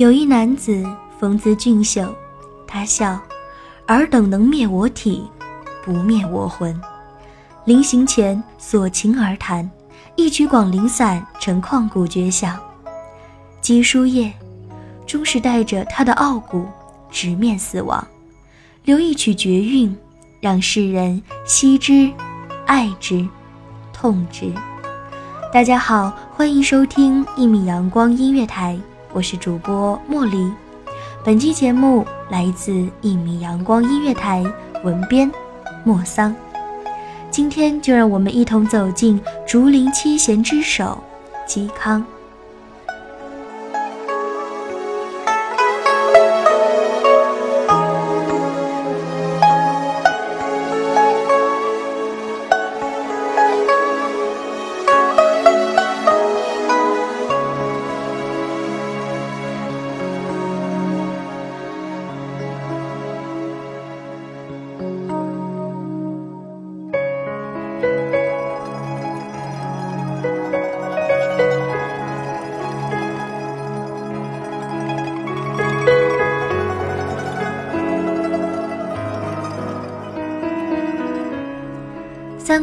有一男子风姿俊秀，他笑：“尔等能灭我体，不灭我魂。”临行前所琴而弹，一曲广陵散成旷古绝响。姬书夜，终是带着他的傲骨直面死亡，留一曲绝韵，让世人惜之、爱之、痛之。大家好，欢迎收听一米阳光音乐台。我是主播莫离，本期节目来自一米阳光音乐台，文编莫桑。今天就让我们一同走进竹林七贤之首嵇康。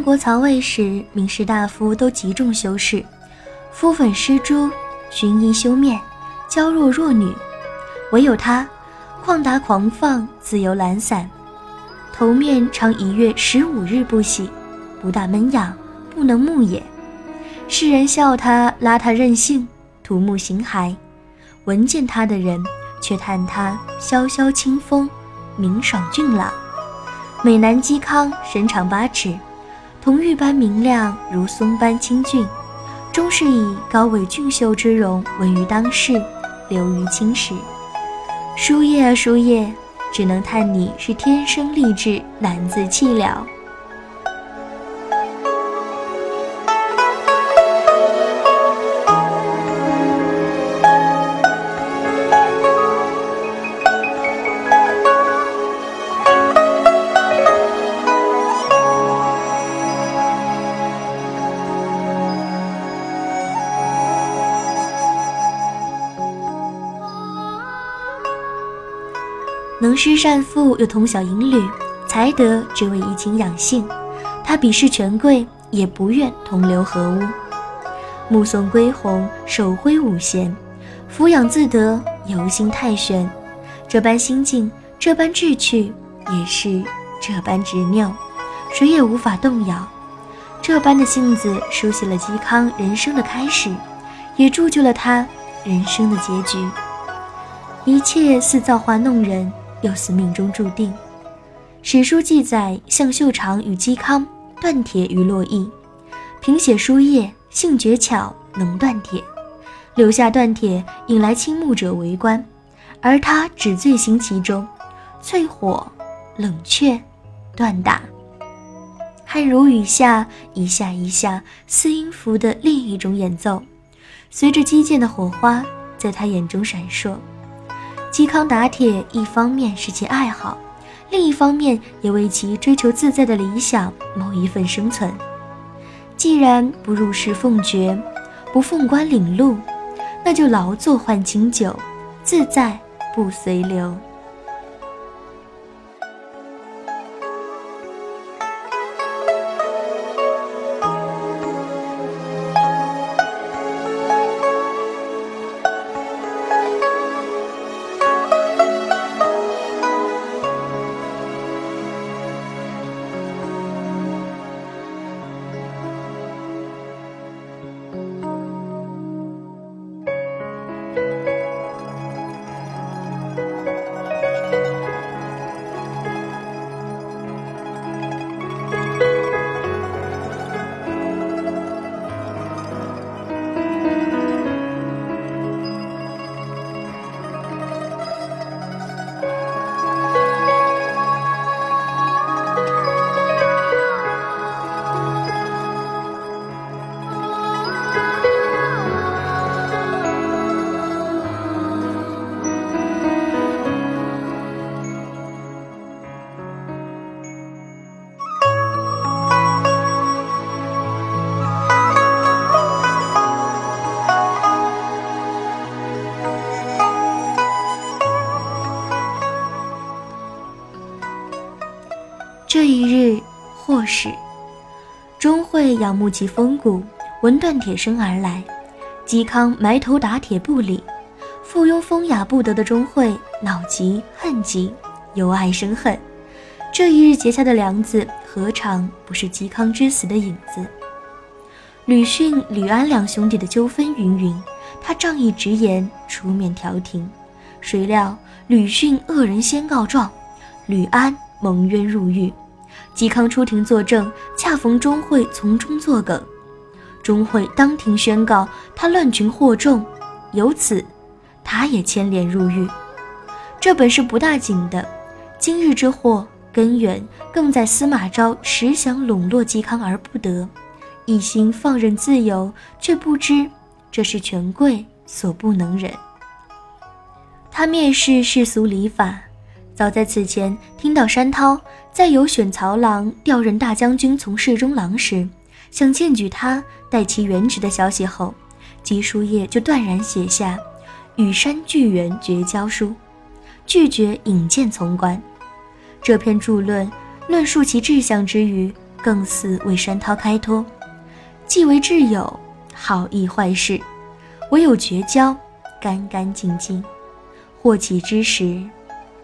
国曹魏时，名士大夫都极重修饰，敷粉施朱，寻衣修面，娇弱弱女。唯有他，旷达狂放，自由懒散，头面常一月十五日不洗，不大闷痒，不能目也。世人笑他邋遢任性，土木形骸；闻见他的人，却叹他潇潇清风，明爽俊朗。美男嵇康身长八尺。铜玉般明亮，如松般清俊，终是以高伟俊秀之容闻于当世，流于青史。书叶啊书叶，只能叹你是天生丽质，难自弃了。师善赋，又通晓音律，才德只为怡情养性。他鄙视权贵，也不愿同流合污。目送归鸿，手挥五弦，俯仰自得，游心太玄。这般心境，这般志趣，也是这般执拗，谁也无法动摇。这般的性子，书写了嵇康人生的开始，也铸就了他人生的结局。一切似造化弄人，又似命中注定。史书记载，向秀长与嵇康断铁于洛邑，凭写书页，性绝巧，能断铁，留下断铁，引来倾慕者围观，而他只醉心其中，淬火，冷却，锻打，汗如雨下，一下一下，似音符的另一种演奏，随着击剑的火花，在他眼中闪烁。嵇康打铁，一方面是其爱好。另一方面，也为其追求自在的理想谋一份生存。既然不入仕奉爵，不奉官领禄，那就劳作换清酒，自在不随流。这一日，或是钟会仰慕其风骨，闻断铁声而来。嵇康埋头打铁不理，附庸风雅不得的钟会恼极恨极，由爱生恨。这一日结下的梁子，何尝不是嵇康之死的影子？吕逊、吕安两兄弟的纠纷云云，他仗义直言，出面调停。谁料吕逊恶人先告状，吕安。蒙冤入狱，嵇康出庭作证，恰逢钟会从中作梗，钟会当庭宣告他乱群惑众，由此他也牵连入狱。这本是不大紧的，今日之祸根源更在司马昭实想笼络嵇康而不得，一心放任自由，却不知这是权贵所不能忍。他蔑视世俗礼法。早在此前，听到山涛在有选曹郎调任大将军从事中郎时，想荐举他代其原职的消息后，吉书业就断然写下与山巨源绝交书，拒绝引荐从官。这篇著论论述其志向之余，更似为山涛开脱，既为挚友，好意坏事，唯有绝交，干干净净。祸起之时。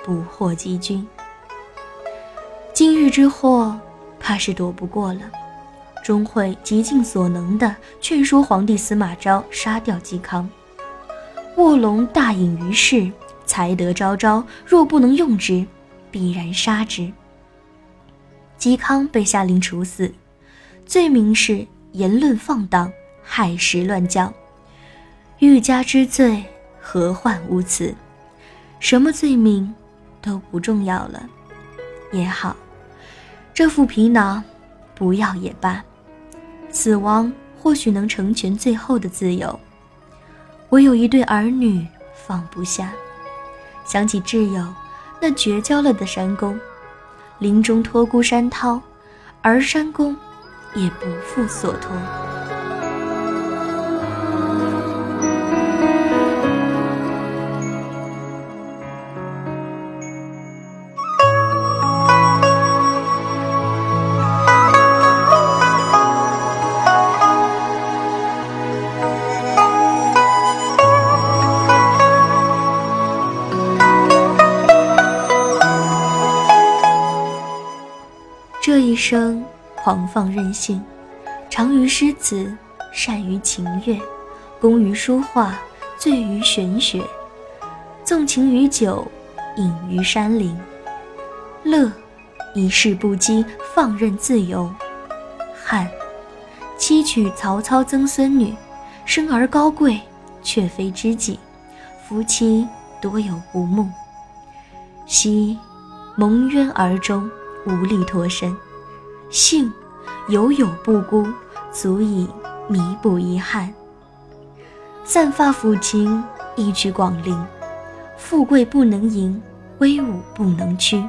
不祸及君。今日之祸，怕是躲不过了。钟会极尽所能地劝说皇帝司马昭杀掉嵇康。卧龙大隐于世，才德昭昭，若不能用之，必然杀之。嵇康被下令处死，罪名是言论放荡，害时乱教。欲加之罪，何患无辞？什么罪名？都不重要了，也好，这副皮囊不要也罢。死亡或许能成全最后的自由，我有一对儿女放不下。想起挚友那绝交了的山公，临终托孤山涛，而山公也不负所托。一生狂放任性，长于诗词，善于琴乐，工于书画，醉于玄学，纵情于酒，隐于山林，乐一世不羁，放任自由。汉，七娶曹操曾孙女，生而高贵，却非知己，夫妻多有不睦。昔，蒙冤而终，无力脱身。幸，犹有不孤，足以弥补遗憾。散发抚琴，一曲广陵。富贵不能淫，威武不能屈。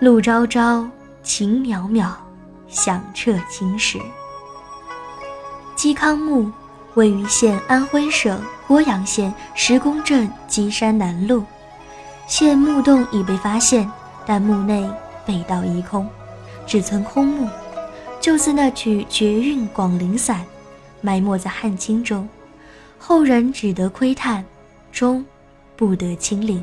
路昭昭，情渺渺，响彻青石。嵇康墓位于现安徽省涡阳县石公镇基山南麓，现墓洞已被发现，但墓内被盗一空，只存空墓，就似那曲绝韵《广陵散》，埋没在汉青中，后人只得窥探，终。不得亲临。